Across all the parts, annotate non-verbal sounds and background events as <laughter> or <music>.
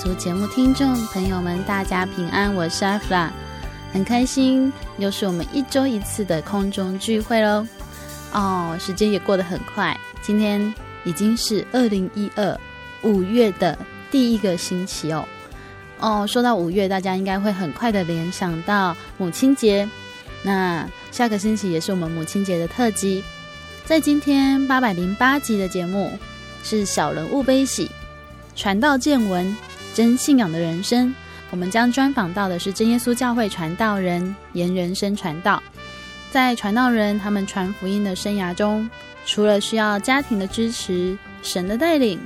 的游牧民族节目听众朋友们，大家平安，我是阿弗拉，很开心，又是我们一周一次的空中聚会喽。哦，时间也过得很快，今天已经是二零一二五月的第一个星期哦。哦，说到五月，大家应该会很快的联想到母亲节。那下个星期也是我们母亲节的特辑，在今天八百零八集的节目。是小人物悲喜，传道见闻，真信仰的人生。我们将专访到的是真耶稣教会传道人颜人生传道。在传道人他们传福音的生涯中，除了需要家庭的支持、神的带领，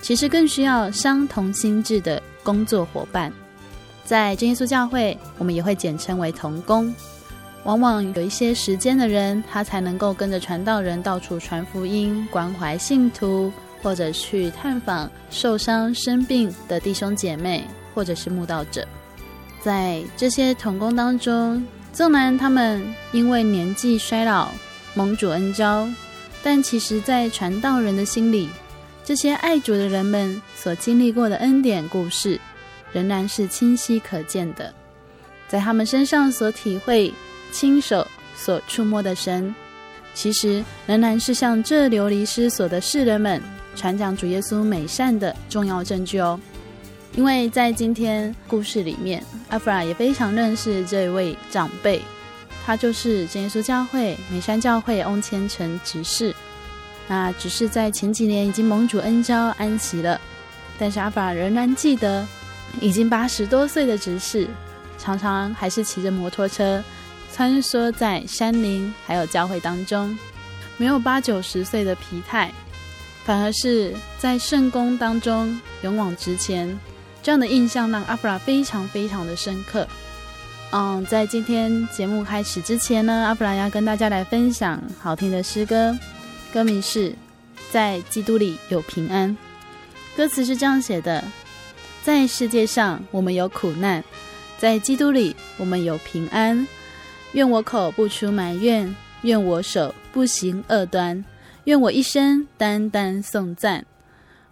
其实更需要相同心智的工作伙伴。在真耶稣教会，我们也会简称为同工。往往有一些时间的人，他才能够跟着传道人到处传福音，关怀信徒。或者去探访受伤生病的弟兄姐妹，或者是慕道者，在这些童工当中，纵然他们因为年纪衰老蒙主恩召，但其实，在传道人的心里，这些爱主的人们所经历过的恩典故事，仍然是清晰可见的，在他们身上所体会、亲手所触摸的神，其实仍然是向这流离失所的世人们。传讲主耶稣美善的重要证据哦，因为在今天故事里面，阿弗拉也非常认识这位长辈，他就是真耶稣教会美山教会翁千成执事。那只是在前几年已经蒙主恩召安息了，但是阿弗拉仍然记得，已经八十多岁的执事，常常还是骑着摩托车穿梭在山林还有教会当中，没有八九十岁的疲态。反而是在圣工当中勇往直前，这样的印象让阿弗拉非常非常的深刻。嗯，在今天节目开始之前呢，阿弗拉要跟大家来分享好听的诗歌，歌名是《在基督里有平安》。歌词是这样写的：在世界上我们有苦难，在基督里我们有平安。愿我口不出埋怨，愿我手不行恶端。愿我一生单单颂赞，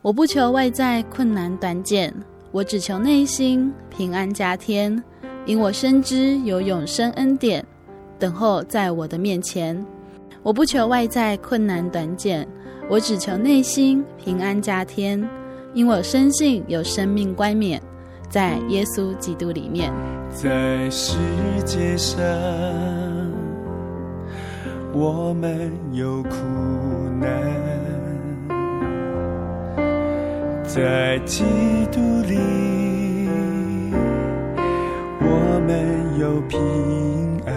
我不求外在困难短简，我只求内心平安加添。因我深知有永生恩典等候在我的面前，我不求外在困难短简，我只求内心平安加添。因我深信有生命冠冕在耶稣基督里面，在世界上。我们有苦难，在基督里，我们有平安。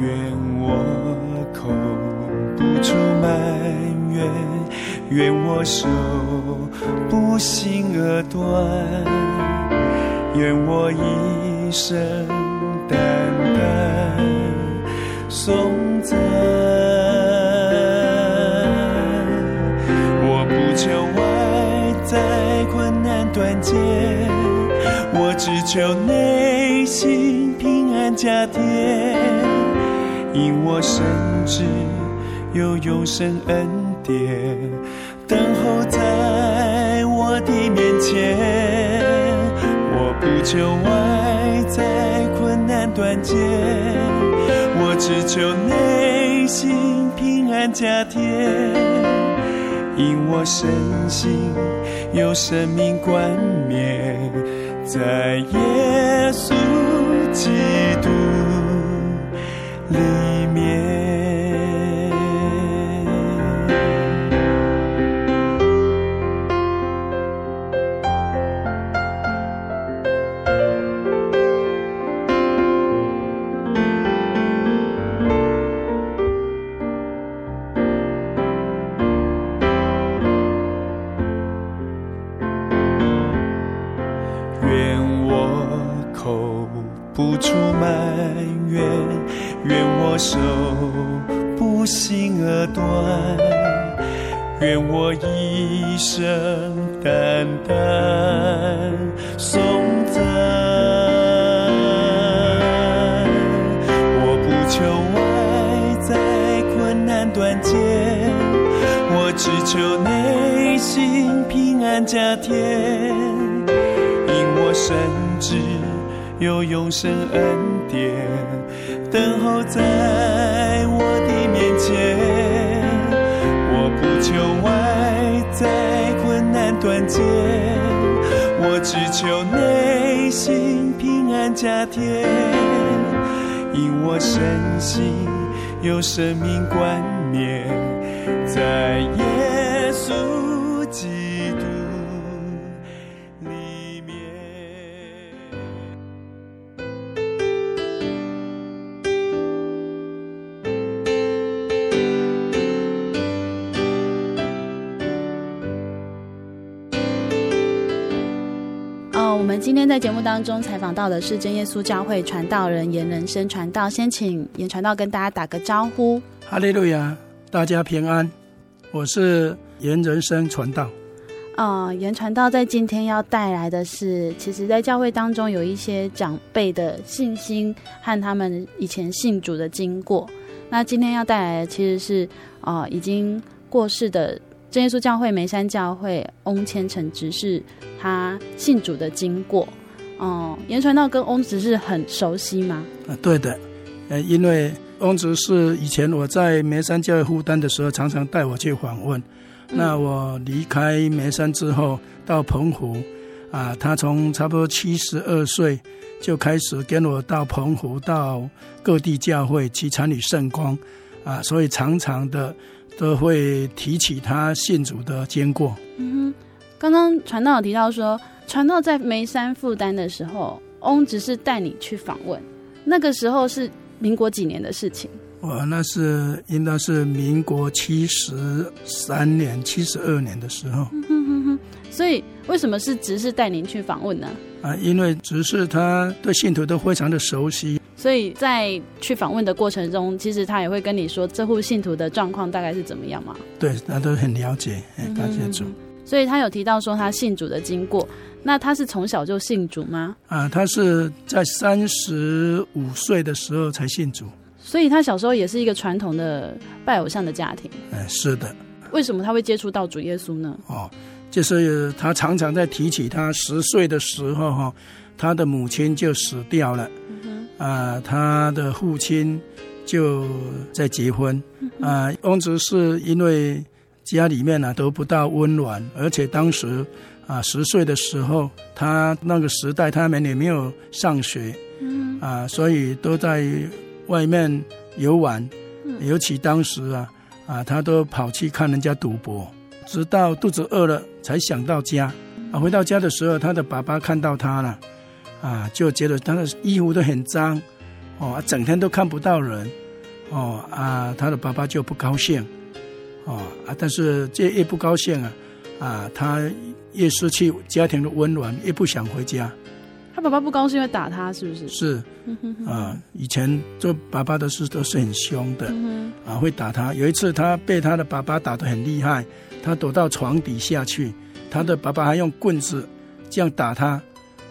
愿我口不出埋怨，愿我手不心而断，愿我一生。淡淡颂赞，我不求外在困难断绝，我只求内心平安加添，因我深知有永生恩典等候在我的面前。我不求外在难断绝，我只求内心平安加添。因我身心有生命冠冕，在耶稣基督里面。幸而断，愿我一生单单颂赞。我不求外在困难断绝，我只求内心平安加添，因我深知有永生恩典。等候在我的面前，断绝，我只求内心平安加添，因我身心有生命冠冕在耶稣今天在节目当中采访到的是真耶稣教会传道人严仁生传道，先请严传道跟大家打个招呼。哈利路亚，大家平安，我是严仁生传道。啊、呃，严传道在今天要带来的是，其实，在教会当中有一些长辈的信心和他们以前信主的经过。那今天要带来的其实是啊、呃，已经过世的。真耶稣教会梅山教会翁千成执事，他信主的经过，哦、嗯，严传道跟翁执事很熟悉吗？啊，对的，呃，因为翁执事以前我在梅山教会负担的时候，常常带我去访问。嗯、那我离开梅山之后，到澎湖，啊，他从差不多七十二岁就开始跟我到澎湖，到各地教会去参与圣光，啊，所以常常的。都会提起他信主的经过。嗯哼，刚刚传道有提到说，传道在梅山负担的时候，翁只是带你去访问，那个时候是民国几年的事情？我，那是应当是民国七十三年、七十二年的时候。嗯哼哼哼。所以为什么是执事带您去访问呢？啊，因为执事他对信徒都非常的熟悉。所以在去访问的过程中，其实他也会跟你说这户信徒的状况大概是怎么样嘛？对，他都很了解，感谢主。所以他有提到说他信主的经过。那他是从小就信主吗？啊，他是在三十五岁的时候才信主。所以他小时候也是一个传统的拜偶像的家庭。哎，是的。为什么他会接触到主耶稣呢？哦，就是他常常在提起他十岁的时候，哈，他的母亲就死掉了。啊，他的父亲就在结婚啊。翁执事因为家里面呢、啊、得不到温暖，而且当时啊十岁的时候，他那个时代他们也没有上学，啊，所以都在外面游玩。尤其当时啊啊，他都跑去看人家赌博，直到肚子饿了才想到家。啊，回到家的时候，他的爸爸看到他了。啊，就觉得他的衣服都很脏，哦，整天都看不到人，哦啊，他的爸爸就不高兴，哦啊，但是这越不高兴啊，啊，他越失去家庭的温暖，越不想回家。他爸爸不高兴会打他，是不是？是，啊，以前做爸爸的事都是很凶的，啊，会打他。有一次他被他的爸爸打得很厉害，他躲到床底下去，他的爸爸还用棍子。这样打他，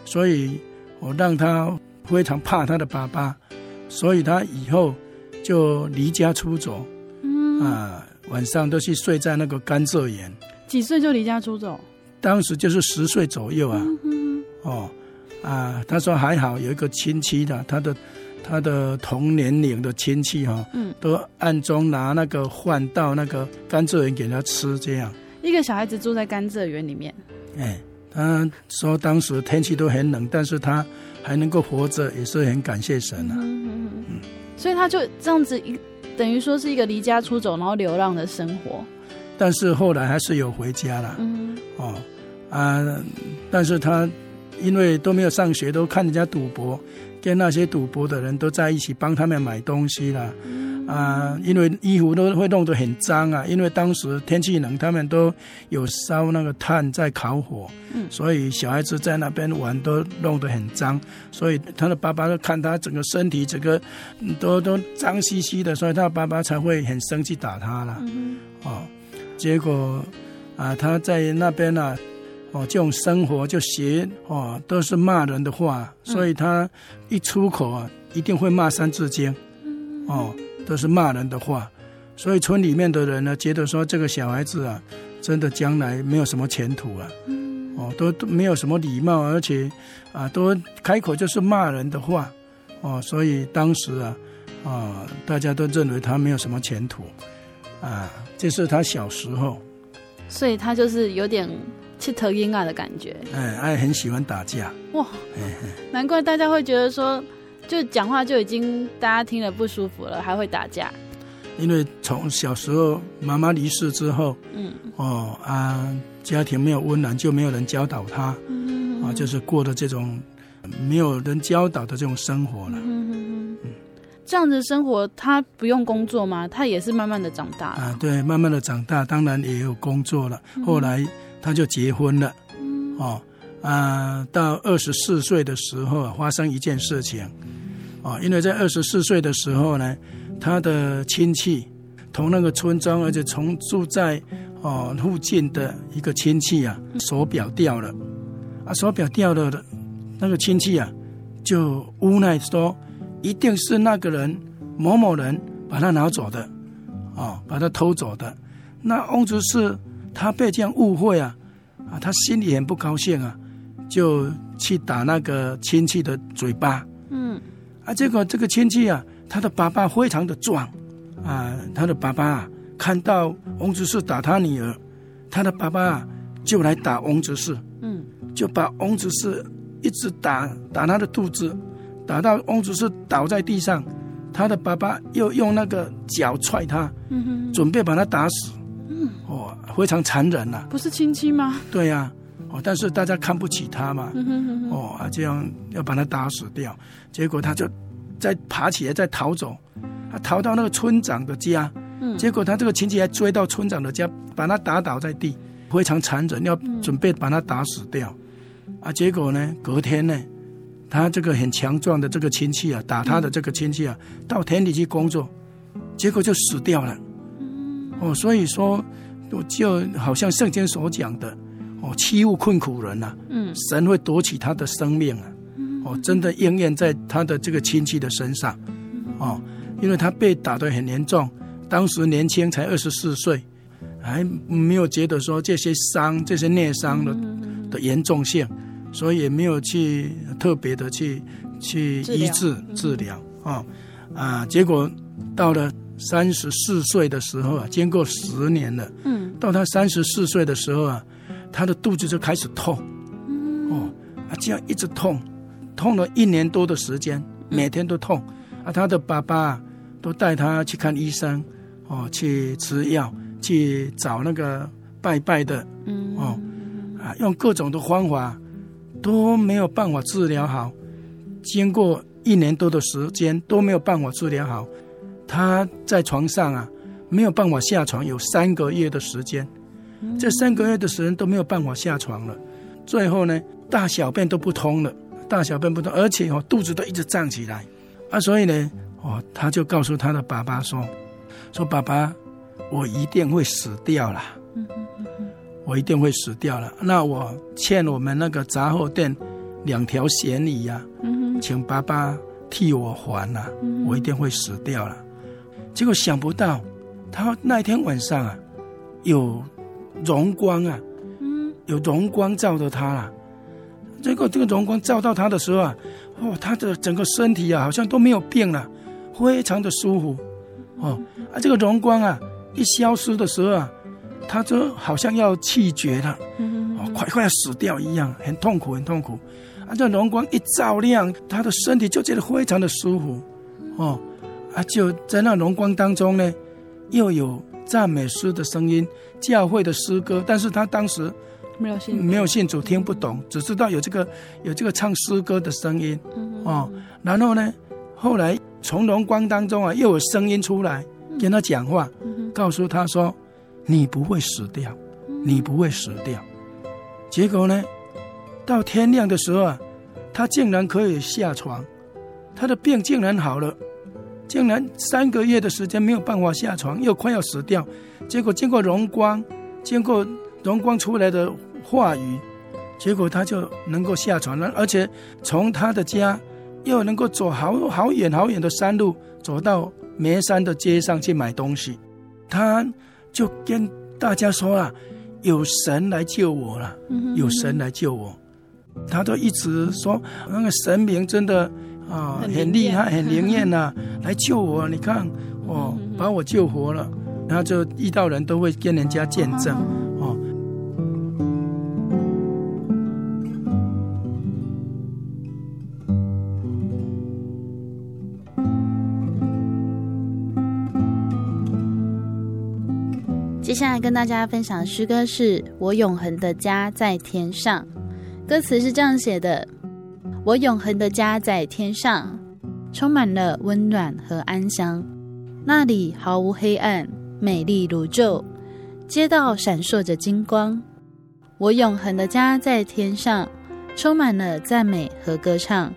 所以我让他非常怕他的爸爸，所以他以后就离家出走，嗯啊，晚上都去睡在那个甘蔗园。几岁就离家出走？当时就是十岁左右啊。嗯、哦啊，他说还好有一个亲戚的，他的他的同年龄的亲戚哈、哦，嗯，都暗中拿那个换到那个甘蔗园给他吃，这样。一个小孩子住在甘蔗园里面。哎，他说当时天气都很冷，但是他还能够活着，也是很感谢神啊。嗯嗯嗯。所以他就这样子一，等于说是一个离家出走，然后流浪的生活。但是后来还是有回家了。嗯。哦，啊，但是他因为都没有上学，都看人家赌博，跟那些赌博的人都在一起帮他们买东西了。嗯、啊，因为衣服都会弄得很脏啊，因为当时天气冷，他们都有烧那个炭在烤火，嗯、所以小孩子在那边玩都弄得很脏，所以他的爸爸都看他整个身体整个都都脏兮兮的，所以他爸爸才会很生气打他了。嗯、哦。结果，啊，他在那边呢、啊，哦，这种生活就学哦，都是骂人的话，所以他一出口啊，一定会骂三字经，哦，都是骂人的话，所以村里面的人呢，觉得说这个小孩子啊，真的将来没有什么前途啊，哦，都都没有什么礼貌，而且啊，都开口就是骂人的话，哦，所以当时啊，啊，大家都认为他没有什么前途。啊，这是他小时候，所以他就是有点气头阴啊的感觉。哎，还很喜欢打架。哇，难怪大家会觉得说，就讲话就已经大家听了不舒服了，还会打架。因为从小时候妈妈离世之后，嗯，哦啊，家庭没有温暖，就没有人教导他，嗯啊，就是过的这种没有人教导的这种生活了。嗯嗯这样子生活，他不用工作吗？他也是慢慢的长大啊，对，慢慢的长大，当然也有工作了。嗯、后来他就结婚了，嗯、哦，啊，到二十四岁的时候发生一件事情，哦，因为在二十四岁的时候呢，他的亲戚同那个村庄，而且从住在哦附近的一个亲戚啊，手表掉了，啊，手表掉了的，那个亲戚啊，就无奈说。一定是那个人某某人把他拿走的，哦，把他偷走的。那翁执事他被这样误会啊，啊，他心里很不高兴啊，就去打那个亲戚的嘴巴。嗯，啊，结果这个亲戚啊，他的爸爸非常的壮啊，他的爸爸啊，看到翁执事打他女儿，他的爸爸啊，就来打翁执事。嗯，就把翁执事一直打打他的肚子。打到翁执事倒在地上，他的爸爸又用那个脚踹他，嗯、哼准备把他打死。嗯，哦，非常残忍呐、啊！不是亲戚吗？对呀、啊，哦，但是大家看不起他嘛，哦啊，这样要把他打死掉。结果他就再爬起来再逃走，他逃到那个村长的家，嗯、结果他这个亲戚还追到村长的家，把他打倒在地，非常残忍，要准备把他打死掉。嗯、啊，结果呢，隔天呢？他这个很强壮的这个亲戚啊，打他的这个亲戚啊，到田里去工作，结果就死掉了。哦，所以说，我就好像圣经所讲的，哦，欺侮困苦人呐，嗯，神会夺取他的生命啊，哦，真的应验在他的这个亲戚的身上，哦，因为他被打得很严重，当时年轻才二十四岁，还没有觉得说这些伤、这些内伤的的严重性。所以也没有去特别的去去医治治疗啊啊！结果到了三十四岁的时候啊，经过十年了，嗯，到他三十四岁的时候啊，他的肚子就开始痛，哦啊，这样一直痛，痛了一年多的时间，每天都痛。啊。他的爸爸都带他去看医生，哦，去吃药，去找那个拜拜的，嗯，哦啊，用各种的方法。都没有办法治疗好，经过一年多的时间都没有办法治疗好，他在床上啊没有办法下床，有三个月的时间，这三个月的时间都没有办法下床了，最后呢大小便都不通了，大小便不通，而且哦肚子都一直胀起来，啊所以呢哦他就告诉他的爸爸说，说爸爸我一定会死掉了，我一定会死掉了。那我欠我们那个杂货店两条咸鱼呀，请爸爸替我还了，我一定会死掉了。结果想不到，他那天晚上啊，有荣光啊，嗯有荣光照着他了。结果这个荣光照到他的时候啊，哦，他的整个身体啊，好像都没有病了，非常的舒服。哦，啊，这个荣光啊，一消失的时候啊，他就好像要气绝了，哦，快快要死掉一样，很痛苦，很痛苦。啊，这荣光一照亮，他的身体就觉得非常的舒服。哦，啊，就在那荣光当中呢，又有赞美诗的声音，教会的诗歌，但是他当时。没有信，没有信主，听不懂，只知道有这个有这个唱诗歌的声音，哦，然后呢，后来从荣光当中啊，又有声音出来跟他讲话，告诉他说：“你不会死掉，你不会死掉。”结果呢，到天亮的时候啊，他竟然可以下床，他的病竟然好了，竟然三个月的时间没有办法下床，又快要死掉，结果经过荣光，经过荣光出来的。话语，结果他就能够下床了，而且从他的家又能够走好好远好远的山路，走到梅山的街上去买东西。他就跟大家说了：“有神来救我了，有神来救我。”他都一直说那个神明真的啊很厉害，<laughs> 很灵验呐，来救我。你看，哦，把我救活了。然后就遇到人都会跟人家见证。哦接下来跟大家分享的诗歌是我永恒的家在天上，歌词是这样写的：我永恒的家在天上，充满了温暖和安详，那里毫无黑暗，美丽如昼，街道闪烁着金光。我永恒的家在天上，充满了赞美和歌唱，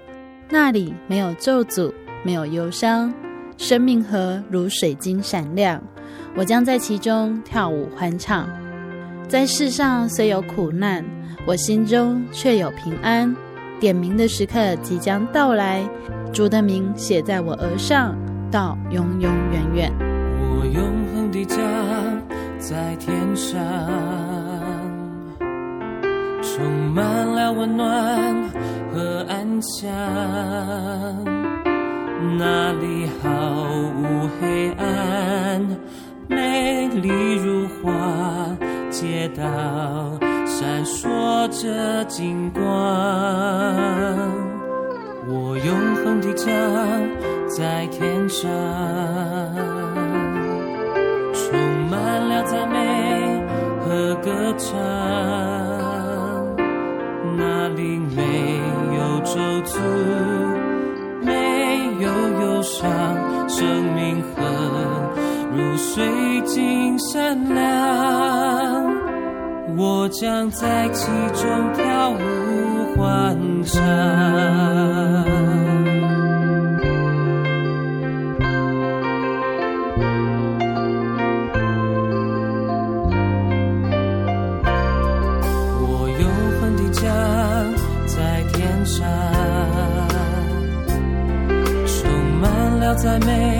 那里没有咒诅，没有忧伤，生命河如水晶闪亮。我将在其中跳舞欢唱，在世上虽有苦难，我心中却有平安。点名的时刻即将到来，主的名写在我额上，到永永远远。我永恒的家在天上，充满了温暖和安详，那里毫无黑暗。美丽如画，街道闪烁着金光。我永恒的家在天上，充满了赞美和歌唱。那里没有咒诅，没有忧伤，生命河。如水晶闪亮，我将在其中跳舞欢唱。我永恒的家在天上充满了赞美。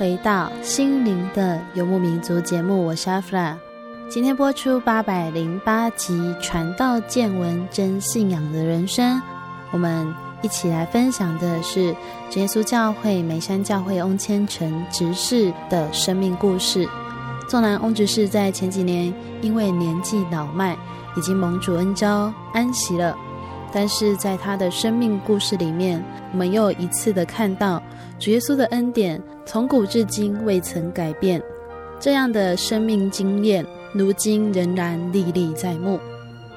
回到《心灵的游牧民族》节目，我是阿弗拉。今天播出八百零八集《传道见闻真信仰的人生》，我们一起来分享的是耶稣教会梅山教会翁千成执事的生命故事。纵然翁执事在前几年因为年纪老迈，已经蒙主恩召安息了，但是在他的生命故事里面，我们又一次的看到。主耶稣的恩典从古至今未曾改变，这样的生命经验，如今仍然历历在目。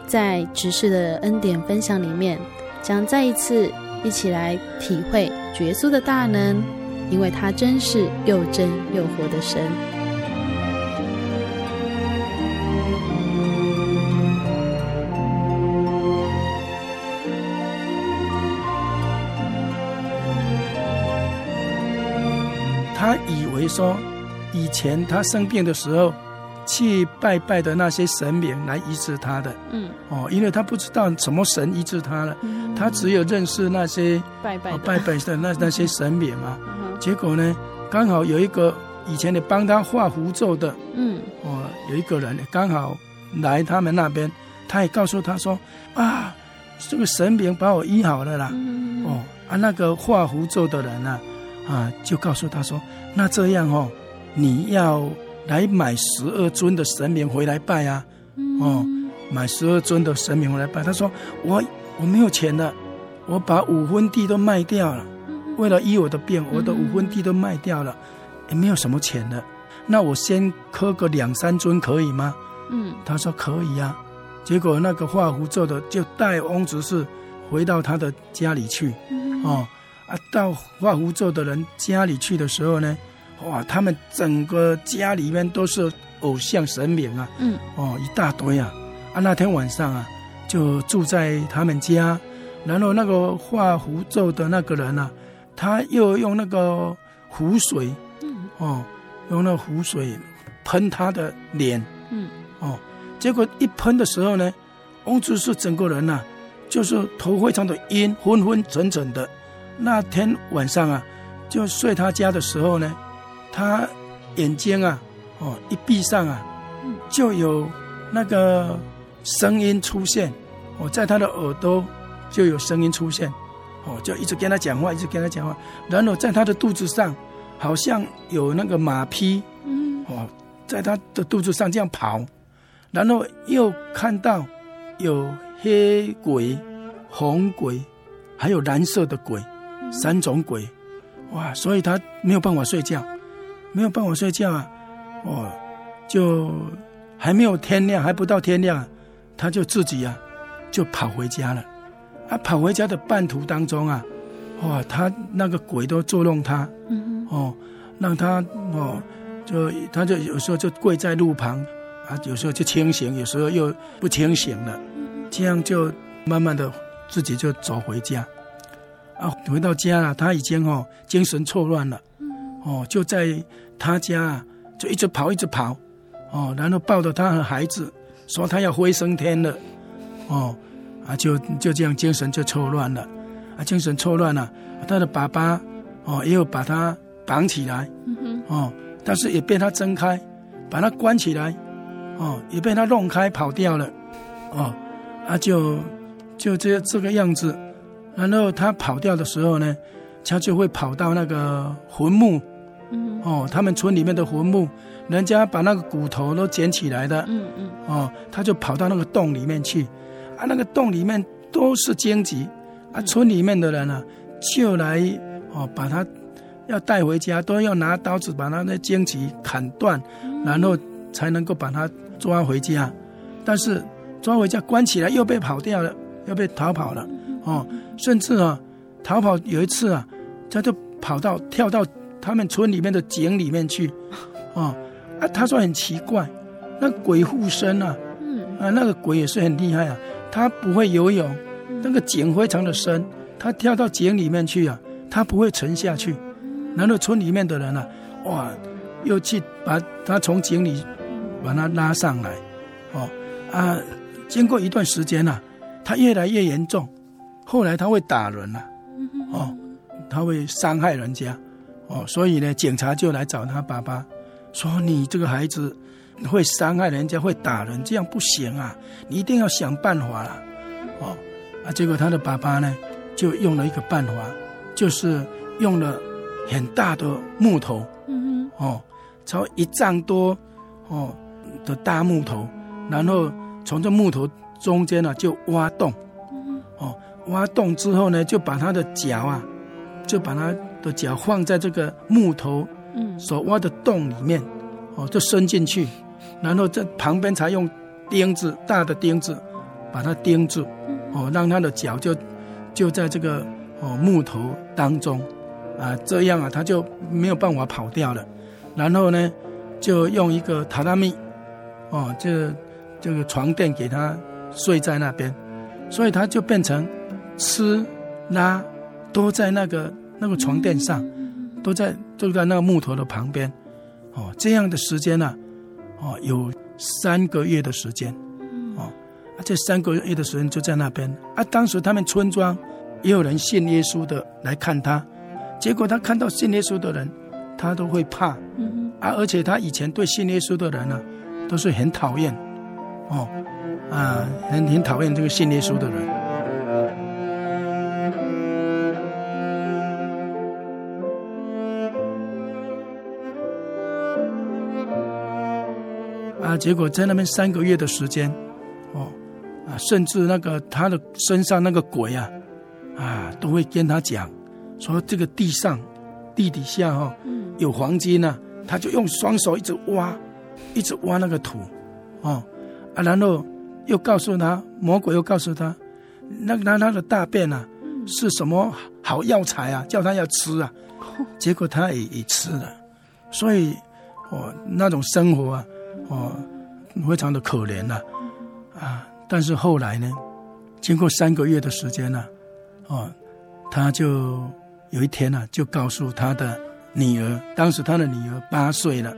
在执事的恩典分享里面，将再一次一起来体会主耶稣的大能，因为他真是又真又活的神。说，以前他生病的时候，去拜拜的那些神明来医治他的，嗯，哦，因为他不知道什么神医治他了，嗯、他只有认识那些拜拜、哦、拜拜的那 <laughs> 那些神明嘛。嗯、结果呢，刚好有一个以前的帮他画符咒的，嗯，哦，有一个人刚好来他们那边，他也告诉他说，啊，这个神明把我医好了啦，嗯、哦，啊，那个画符咒的人呢、啊？啊，就告诉他说：“那这样哦，你要来买十二尊的神明回来拜啊，哦，买十二尊的神明回来拜。”他说：“我我没有钱了，我把五分地都卖掉了，为了医我的病，我的五分地都卖掉了，也没有什么钱了。那我先磕个两三尊可以吗？”嗯，他说可以啊。结果那个画符咒的就带翁执事回到他的家里去，哦。啊，到画符咒的人家里去的时候呢，哇，他们整个家里面都是偶像神明啊，嗯，哦，一大堆啊，啊，那天晚上啊，就住在他们家，然后那个画符咒的那个人啊，他又用那个湖水，嗯，哦，用那个符水喷他的脸，嗯，哦，结果一喷的时候呢，翁子是整个人呐、啊，就是头非常的晕，昏昏沉沉的。那天晚上啊，就睡他家的时候呢，他眼睛啊，哦，一闭上啊，就有那个声音出现，哦，在他的耳朵就有声音出现，哦，就一直跟他讲话，一直跟他讲话，然后在他的肚子上，好像有那个马匹，哦，在他的肚子上这样跑，然后又看到有黑鬼、红鬼，还有蓝色的鬼。三种鬼，哇！所以他没有办法睡觉，没有办法睡觉啊！哦，就还没有天亮，还不到天亮，他就自己啊，就跑回家了。啊，跑回家的半途当中啊，哇！他那个鬼都捉弄他，哦，让他哦，就他就有时候就跪在路旁，啊，有时候就清醒，有时候又不清醒了，这样就慢慢的自己就走回家。啊，回到家了，他已经哦精神错乱了，哦就在他家就一直跑一直跑，哦然后抱着他和孩子说他要飞升天了，哦啊就就这样精神就错乱了，啊精神错乱了，他的爸爸哦也有把他绑起来，哦但是也被他挣开，把他关起来，哦也被他弄开跑掉了，哦啊就就这这个样子。然后他跑掉的时候呢，他就会跑到那个坟墓，嗯，哦，他们村里面的坟墓，人家把那个骨头都捡起来的，嗯嗯，哦，他就跑到那个洞里面去，啊，那个洞里面都是荆棘，啊，村里面的人呢、啊，就来哦，把他要带回家，都要拿刀子把他那荆棘砍断，然后才能够把他抓回家，但是抓回家关起来又被跑掉了，又被逃跑了。哦，甚至啊，逃跑有一次啊，他就跑到跳到他们村里面的井里面去，哦，啊，他说很奇怪，那鬼附身啊，嗯，啊，那个鬼也是很厉害啊，他不会游泳，那个井非常的深，他跳到井里面去啊，他不会沉下去，然后村里面的人啊，哇，又去把他从井里把他拉上来，哦，啊，经过一段时间啊，他越来越严重。后来他会打人了，哦，他会伤害人家，哦，所以呢，警察就来找他爸爸，说你这个孩子会伤害人家，会打人，这样不行啊，你一定要想办法了，哦，啊，结果他的爸爸呢，就用了一个办法，就是用了很大的木头，哦，超一丈多，哦的大木头，然后从这木头中间呢就挖洞。挖洞之后呢，就把他的脚啊，就把他的脚放在这个木头所挖的洞里面，哦，就伸进去，然后在旁边才用钉子，大的钉子把它钉住，哦，让他的脚就就在这个哦木头当中，啊，这样啊，他就没有办法跑掉了。然后呢，就用一个榻榻米，哦，这这个床垫给他睡在那边，所以他就变成。吃、拉都在那个那个床垫上，都在都在那个木头的旁边，哦，这样的时间呢、哦，有三个月的时间，哦，啊，这三个月的时间就在那边啊。当时他们村庄也有人信耶稣的来看他，结果他看到信耶稣的人，他都会怕，啊，而且他以前对信耶稣的人呢、都是很讨厌，哦，啊，很很讨厌这个信耶稣的人。结果在那边三个月的时间，哦，啊，甚至那个他的身上那个鬼啊，啊，都会跟他讲，说这个地上、地底下哈、哦，有黄金呢、啊，他就用双手一直挖，一直挖那个土，哦，啊，然后又告诉他，魔鬼又告诉他，那那他的大便啊，是什么好药材啊，叫他要吃啊，结果他也也吃了，所以哦，那种生活啊。哦，非常的可怜呐、啊，但是后来呢，经过三个月的时间呢、哦，他就有一天呢、就告诉他的女儿，当时他的女儿八岁了，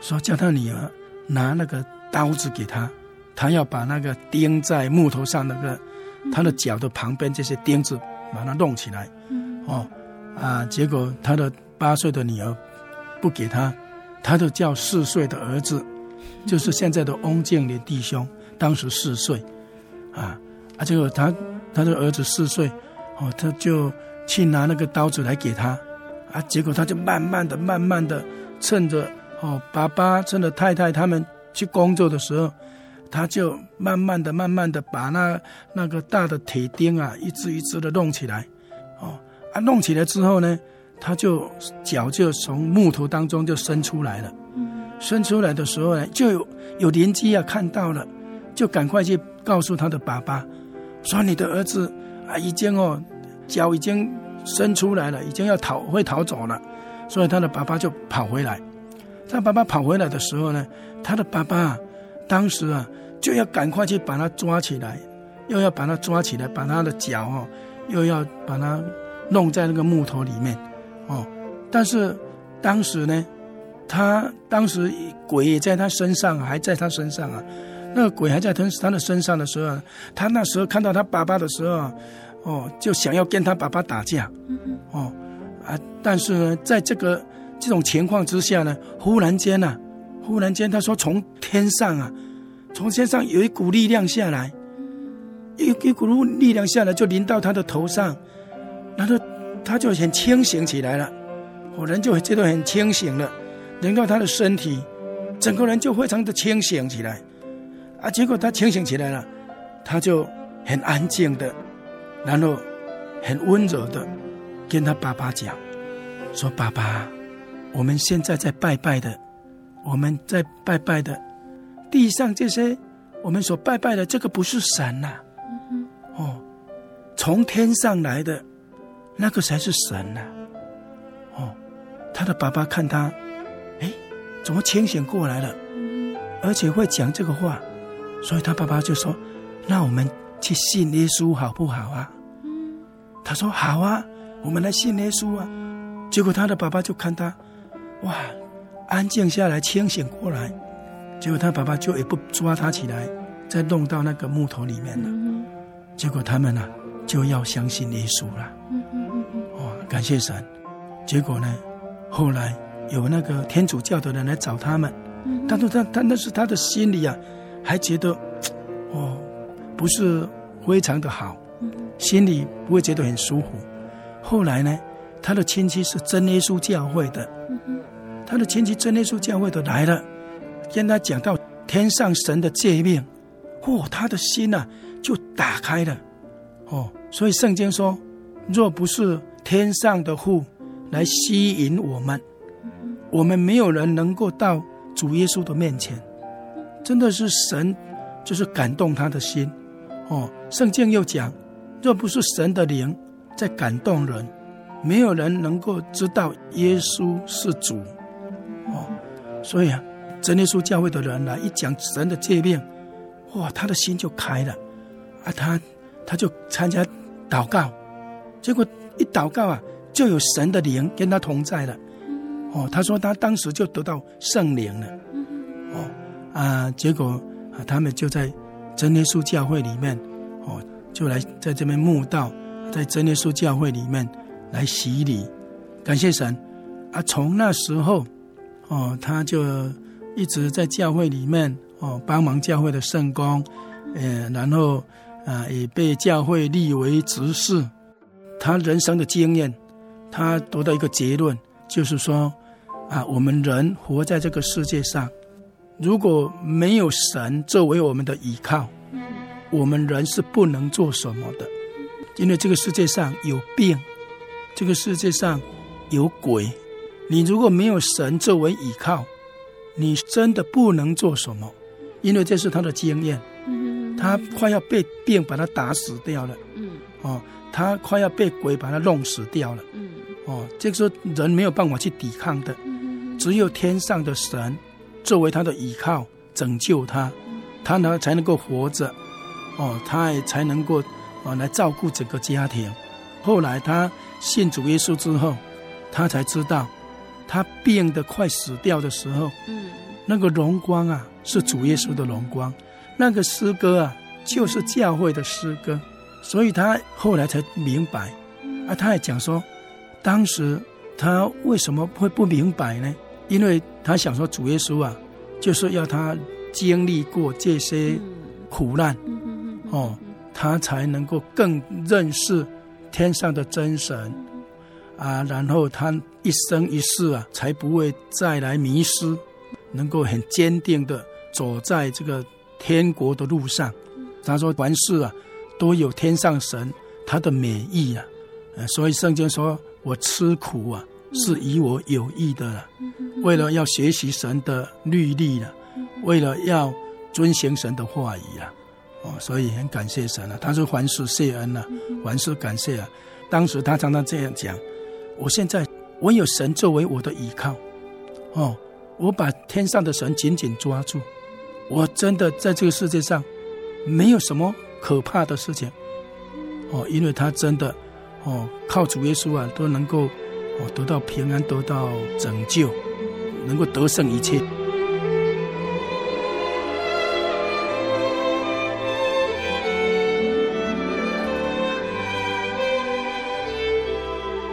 说叫他女儿拿那个刀子给他，他要把那个钉在木头上那个他的脚的旁边这些钉子把它弄起来，哦啊，结果他的八岁的女儿不给他，他就叫四岁的儿子，就是现在的翁建林弟兄，当时四岁，啊啊，结果他他的儿子四岁，哦，他就去拿那个刀子来给他，啊，结果他就慢慢的、慢慢的，趁着哦爸爸、趁着太太他们去工作的时候，他就慢慢的、慢慢的把那那个大的铁钉啊，一支一支的弄起来，哦，啊，弄起来之后呢，他就脚就从木头当中就伸出来了，伸出来的时候呢，就有有邻居啊看到了，就赶快去告诉他的爸爸，说你的儿子啊已经哦脚已经伸出来了，已经要逃会逃走了，所以他的爸爸就跑回来。他爸爸跑回来的时候呢，他的爸爸当时啊就要赶快去把他抓起来，又要把他抓起来，把他的脚哦又要把他弄在那个木头里面哦。但是当时呢，他当时鬼也在他身上，还在他身上啊。那个鬼还在他他的身上的时候，他那时候看到他爸爸的时候，哦，就想要跟他爸爸打架，哦啊，但是呢，在这个。这种情况之下呢，忽然间呢、啊，忽然间他说从天上啊，从天上有一股力量下来，一一股力量下来就淋到他的头上，然后他就很清醒起来了，我人就觉得很清醒了，临到他的身体，整个人就非常的清醒起来，啊，结果他清醒起来了，他就很安静的，然后很温柔的跟他爸爸讲，说爸爸。我们现在在拜拜的，我们在拜拜的地上这些，我们所拜拜的这个不是神呐、啊，哦，从天上来的那个才是神呐、他的爸爸看他，哎，怎么清醒过来了，而且会讲这个话，所以他爸爸就说：“那我们去信耶稣好不好啊？”他说：“好啊，我们来信耶稣啊。”结果他的爸爸就看他。哇，安静下来，清醒过来，结果他爸爸就也不抓他起来，再弄到那个木头里面了。结果他们呢、啊，就要相信耶稣了。哇，感谢神！结果呢，后来有那个天主教的人来找他们，但是他他那是他的心里啊，还觉得 <tsk> 哦，不是非常的好，心里不会觉得很舒服。后来呢，他的亲戚是真耶稣教会的。他的亲戚真耶稣教会的来了，跟他讲到天上神的诫命，嚯、哦，他的心呐、啊、就打开了，哦，所以圣经说，若不是天上的父来吸引我们，我们没有人能够到主耶稣的面前。真的是神，就是感动他的心，哦，圣经又讲，若不是神的灵在感动人，没有人能够知道耶稣是主哦。所以啊，真耶稣教会的人来一讲神的诫命，哇，他的心就开了，啊，他他就参加祷告，结果一祷告啊，就有神的灵跟他同在了，哦，他说他当时就得到圣灵了，哦，啊，结果啊，他们就在真耶稣教会里面，哦，就来在这边墓道，在真耶稣教会里面来洗礼，感谢神，啊，从那时候。哦，他就一直在教会里面哦，帮忙教会的圣工，呃，然后啊，也被教会立为执事。他人生的经验，他得到一个结论，就是说啊，我们人活在这个世界上，如果没有神作为我们的依靠，我们人是不能做什么的，因为这个世界上有病，这个世界上有鬼。你如果没有神作为依靠，你真的不能做什么，因为这是他的经验。他快要被病把他打死掉了。哦，他快要被鬼把他弄死掉了。哦，这个时候人没有办法去抵抗的，只有天上的神作为他的依靠，拯救他，他呢才能够活着。哦，他也才能够啊来照顾整个家庭。后来他信主耶稣之后，他才知道。他病得快死掉的时候，嗯，那个荣光啊，是主耶稣的荣光，那个诗歌啊，就是教会的诗歌，所以他后来才明白。啊，他也讲说，当时他为什么会不明白呢？因为他想说，主耶稣啊，就是要他经历过这些苦难，哦，他才能够更认识天上的真神啊，然后他一生一世啊，才不会再来迷失，能够很坚定的走在这个。天国的路上，他说凡事啊都有天上神他的美意啊，所以圣经说我吃苦啊是以我有益的了，为了要学习神的律例了，为了要遵行神的话语啊，哦，所以很感谢神啊。他说凡事谢恩啊，凡事感谢啊。当时他常常这样讲，我现在我有神作为我的依靠，哦，我把天上的神紧紧抓住。我真的在这个世界上，没有什么可怕的事情，哦，因为他真的，哦，靠主耶稣啊，都能够，哦，得到平安，得到拯救，能够得胜一切。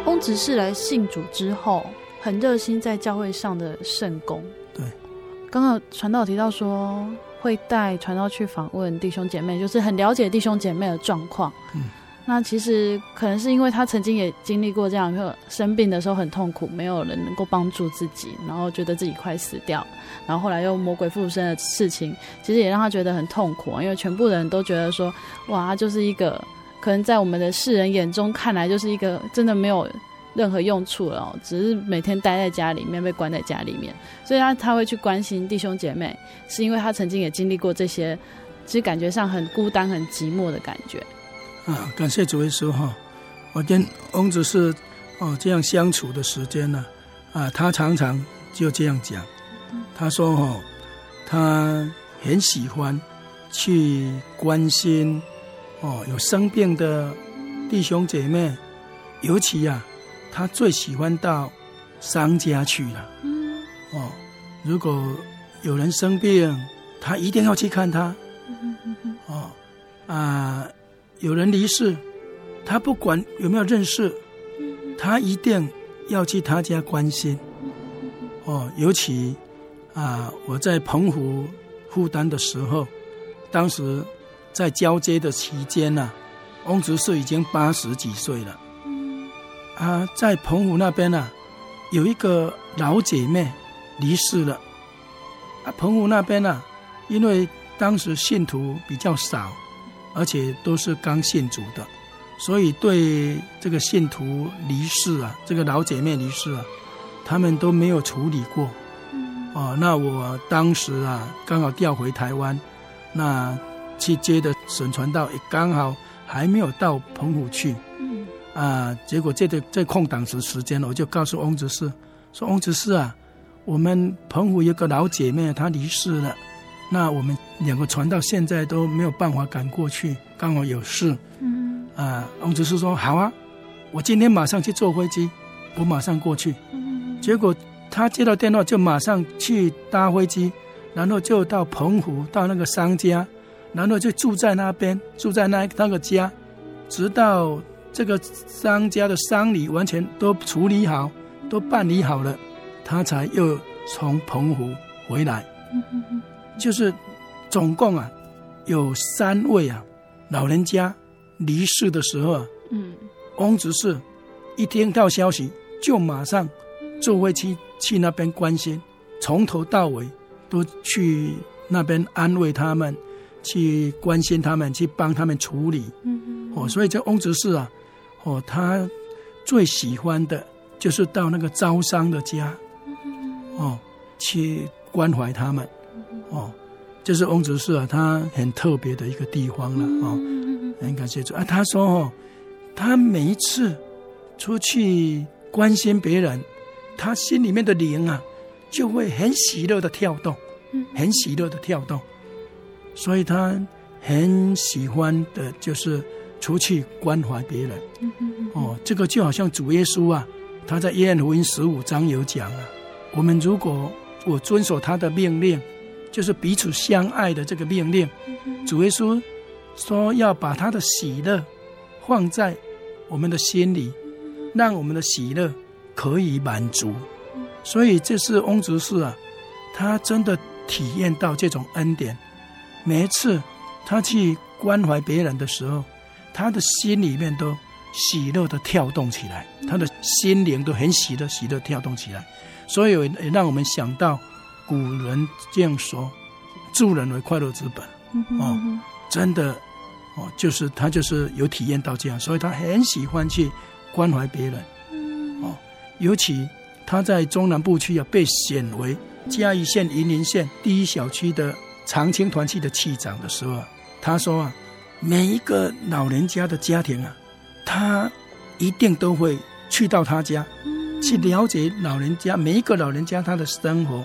翁执事来信主之后，很热心在教会上的圣工。刚刚传道提到说，会带传道去访问弟兄姐妹，就是很了解弟兄姐妹的状况。嗯，那其实可能是因为他曾经也经历过这样，就生病的时候很痛苦，没有人能够帮助自己，然后觉得自己快死掉，然后后来又魔鬼附身的事情，其实也让他觉得很痛苦。因为全部人都觉得说，哇，就是一个可能在我们的世人眼中看来就是一个真的没有。任何用处了，只是每天待在家里面，被关在家里面，所以他他会去关心弟兄姐妹，是因为他曾经也经历过这些，其实感觉上很孤单、很寂寞的感觉。啊，感谢主耶稣哈！我跟翁子是哦这样相处的时间呢，啊，他常常就这样讲，他说哈，他很喜欢去关心哦有生病的弟兄姐妹，尤其呀、啊。他最喜欢到商家去了。嗯，哦，如果有人生病，他一定要去看他。哦，啊，有人离世，他不管有没有认识，他一定要去他家关心。哦，尤其啊，我在澎湖负担的时候，当时在交接的期间呢、啊，翁执事已经八十几岁了。啊，在澎湖那边呢、有一个老姐妹离世了。啊，澎湖那边呢、因为当时信徒比较少，而且都是刚信主的，所以对这个信徒离世啊，这个老姐妹离世啊，他们都没有处理过。哦，那我当时啊，刚好调回台湾，那去接的沈传道也刚好还没有到澎湖去。啊，结果这个这空档时时间，我就告诉翁执事说：“翁执事啊，我们澎湖有个老姐妹她离世了，那我们两个传到现在都没有办法赶过去，刚好有事。嗯，啊，翁执事说好啊，我今天马上去坐飞机，我马上过去。嗯，结果他接到电话就马上去搭飞机，然后就到澎湖到那个商家，然后就住在那边，住在那那个家，直到。这个商家的丧礼完全都处理好，都办理好了，他才又从澎湖回来。就是总共啊，有三位啊老人家离世的时候啊，嗯翁执事一听到消息就马上坐飞机去那边关心，从头到尾都去那边安慰他们，去关心他们，去帮他们处理。嗯哦，所以这翁执事啊。哦，他最喜欢的就是到那个招商的家，哦，去关怀他们，哦，这是翁执事啊，他很特别的一个地方了，哦，很感谢主啊。他说哦，他每一次出去关心别人，他心里面的灵啊，就会很喜乐的跳动，很喜乐的跳动，所以他很喜欢的就是。出去关怀别人，哦，这个就好像主耶稣啊，他在约翰福音十五章有讲啊，我们如果我遵守他的命令，就是彼此相爱的这个命令。主耶稣说要把他的喜乐放在我们的心里，让我们的喜乐可以满足。所以这是翁执事啊，他真的体验到这种恩典。每一次他去关怀别人的时候，他的心里面都喜乐的跳动起来，他的心灵都很喜乐，喜乐跳动起来。所以也让我们想到古人这样说：“助人为快乐之本。”哦，真的哦，就是他就是有体验到这样，所以他很喜欢去关怀别人。哦，尤其他在中南部区啊，被选为嘉义县云林县第一小区的长青团契的区长的时候，他说啊，每一个老人家的家庭啊，他一定都会去到他家。去了解老人家，每一个老人家他的生活，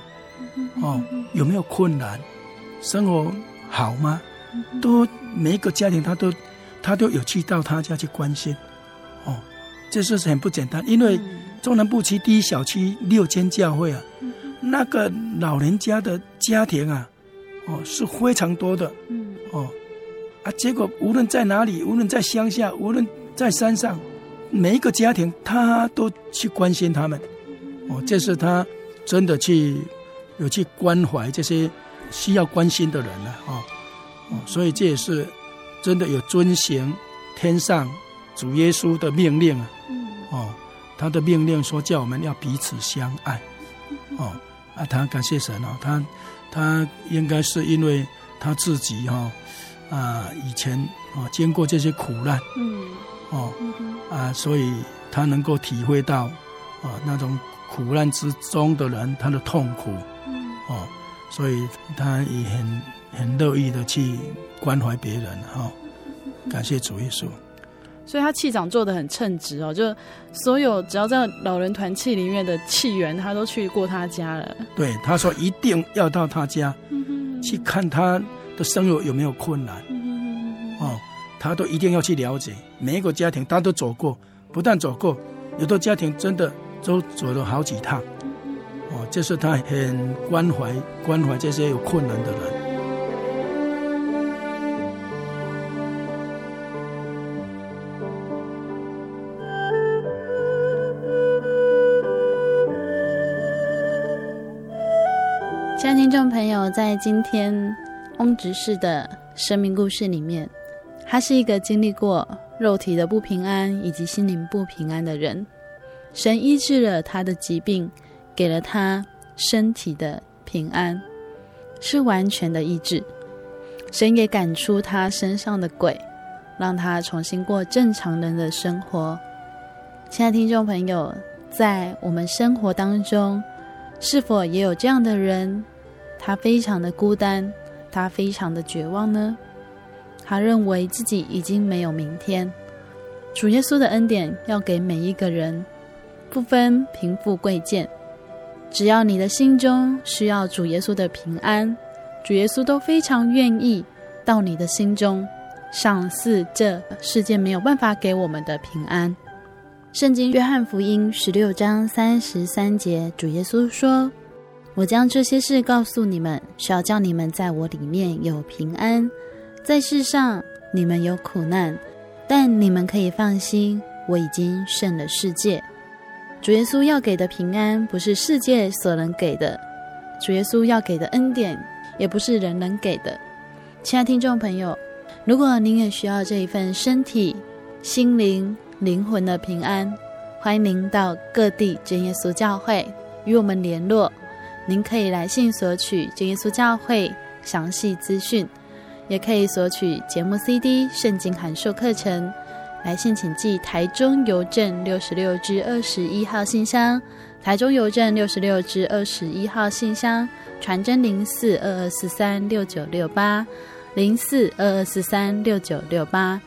哦，有没有困难，生活好吗？都每一个家庭他都他都有去到他家去关心，哦，这是很不简单。因为中南部区第一小区六间教会啊，那个老人家的家庭啊，哦是非常多的，哦，啊，结果无论在哪里，无论在乡下，无论在山上。每一个家庭，他都去关心他们，哦，这是他真的去有去关怀这些需要关心的人了，哦，哦，所以这也是真的有遵行天上主耶稣的命令啊，哦，他的命令说叫我们要彼此相爱，哦，啊，他感谢神哦，他他应该是因为他自己哈啊以前啊经过这些苦难，嗯。哦，啊，所以他能够体会到，啊，那种苦难之中的人他的痛苦，哦，所以他也很很乐意的去关怀别人，哈、哦，感谢主耶稣。所以他气长做的很称职哦，就所有只要在老人团契里面的气员，他都去过他家了。对，他说一定要到他家，去看他的生活有没有困难，哦。他都一定要去了解每一个家庭，他都走过，不但走过，有的家庭真的都走了好几趟，哦，这是他很关怀关怀这些有困难的人。亲爱的听众朋友，在今天翁执事的生命故事里面。他是一个经历过肉体的不平安以及心灵不平安的人，神医治了他的疾病，给了他身体的平安，是完全的医治。神也赶出他身上的鬼，让他重新过正常人的生活。亲爱的听众朋友，在我们生活当中，是否也有这样的人？他非常的孤单，他非常的绝望呢？他认为自己已经没有明天。主耶稣的恩典要给每一个人，不分贫富贵贱，只要你的心中需要主耶稣的平安，主耶稣都非常愿意到你的心中，赏赐这世界没有办法给我们的平安。圣经约翰福音十六章三十三节，主耶稣说：“我将这些事告诉你们，是要叫你们在我里面有平安。”在世上，你们有苦难，但你们可以放心，我已经胜了世界。主耶稣要给的平安，不是世界所能给的；主耶稣要给的恩典，也不是人能给的。亲爱听众朋友，如果您也需要这一份身体、心灵、灵魂的平安，欢迎您到各地真耶稣教会与我们联络。您可以来信索取真耶稣教会详细资讯。也可以索取节目 CD、圣经函授课程。来信请寄台中邮政六十六支二十一号信箱，台中邮政六十六支二十一号信箱，传真零四二二四三六九六八零四二二四三六九六八。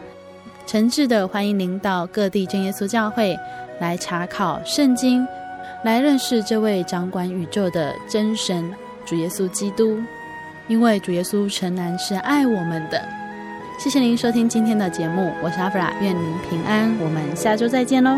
诚挚的欢迎您到各地真耶稣教会来查考圣经，来认识这位掌管宇宙的真神主耶稣基督。因为主耶稣诚然是爱我们的，谢谢您收听今天的节目，我是阿弗拉，愿您平安，我们下周再见喽。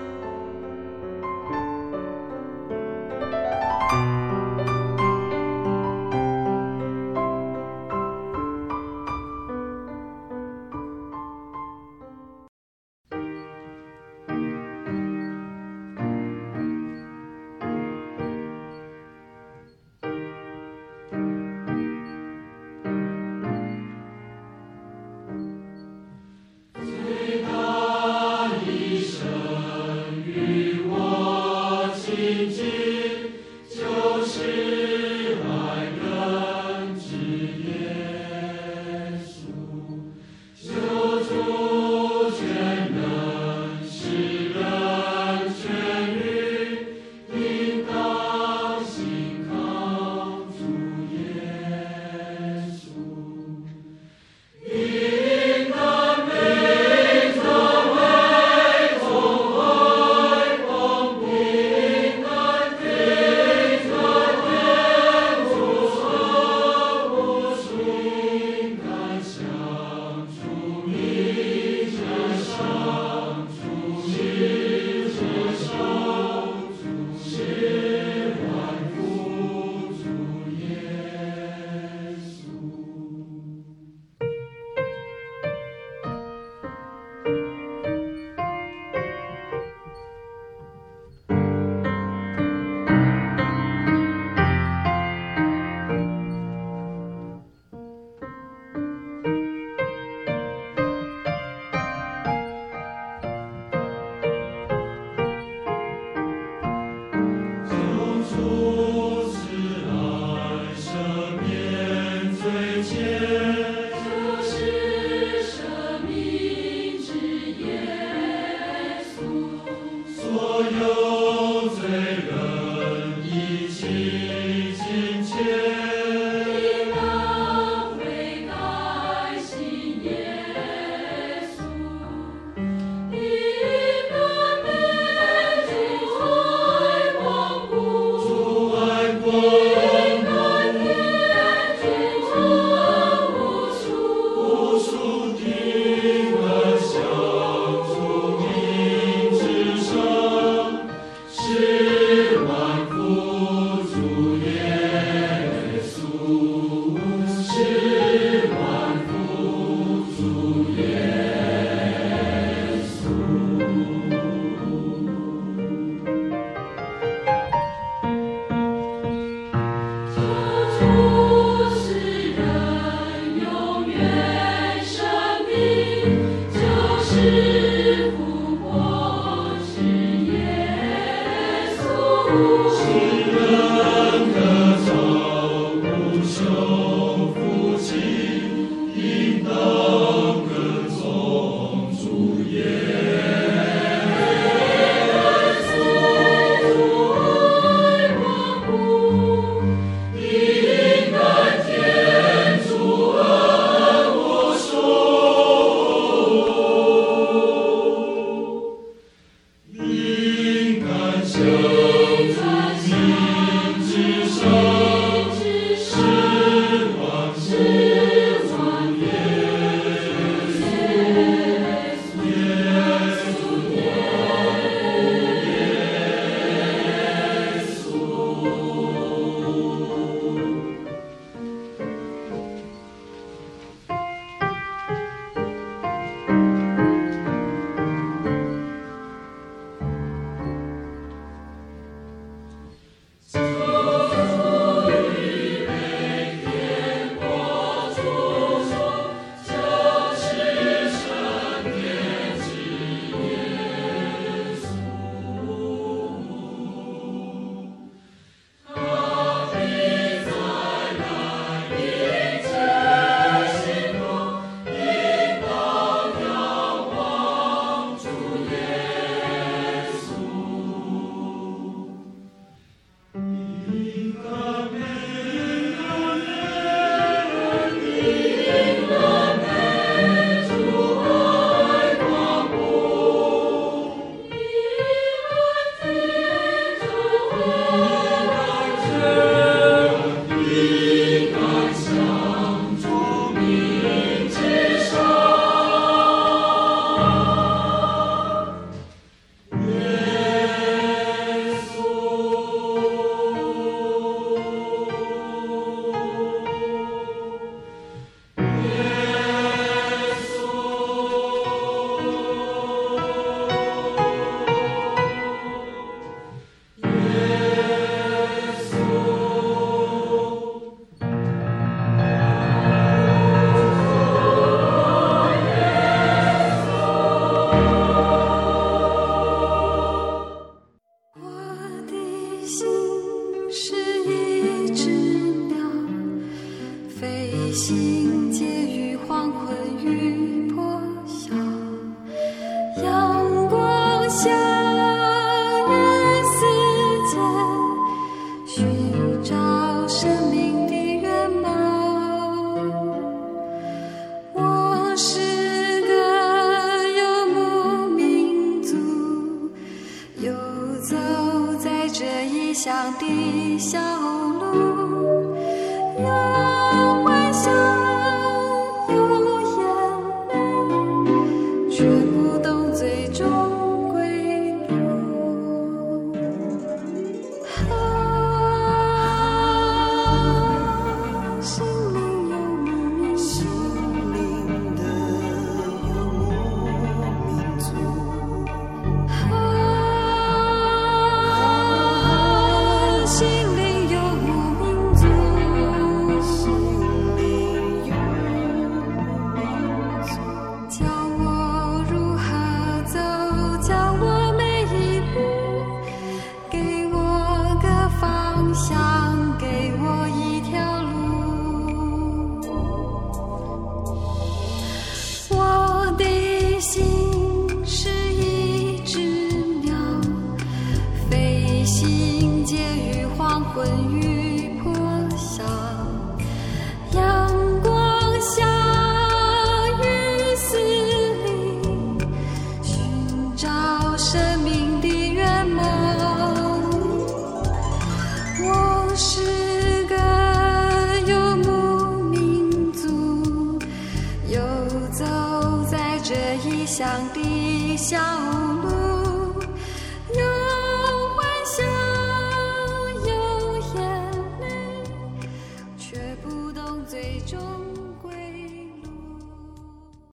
的笑。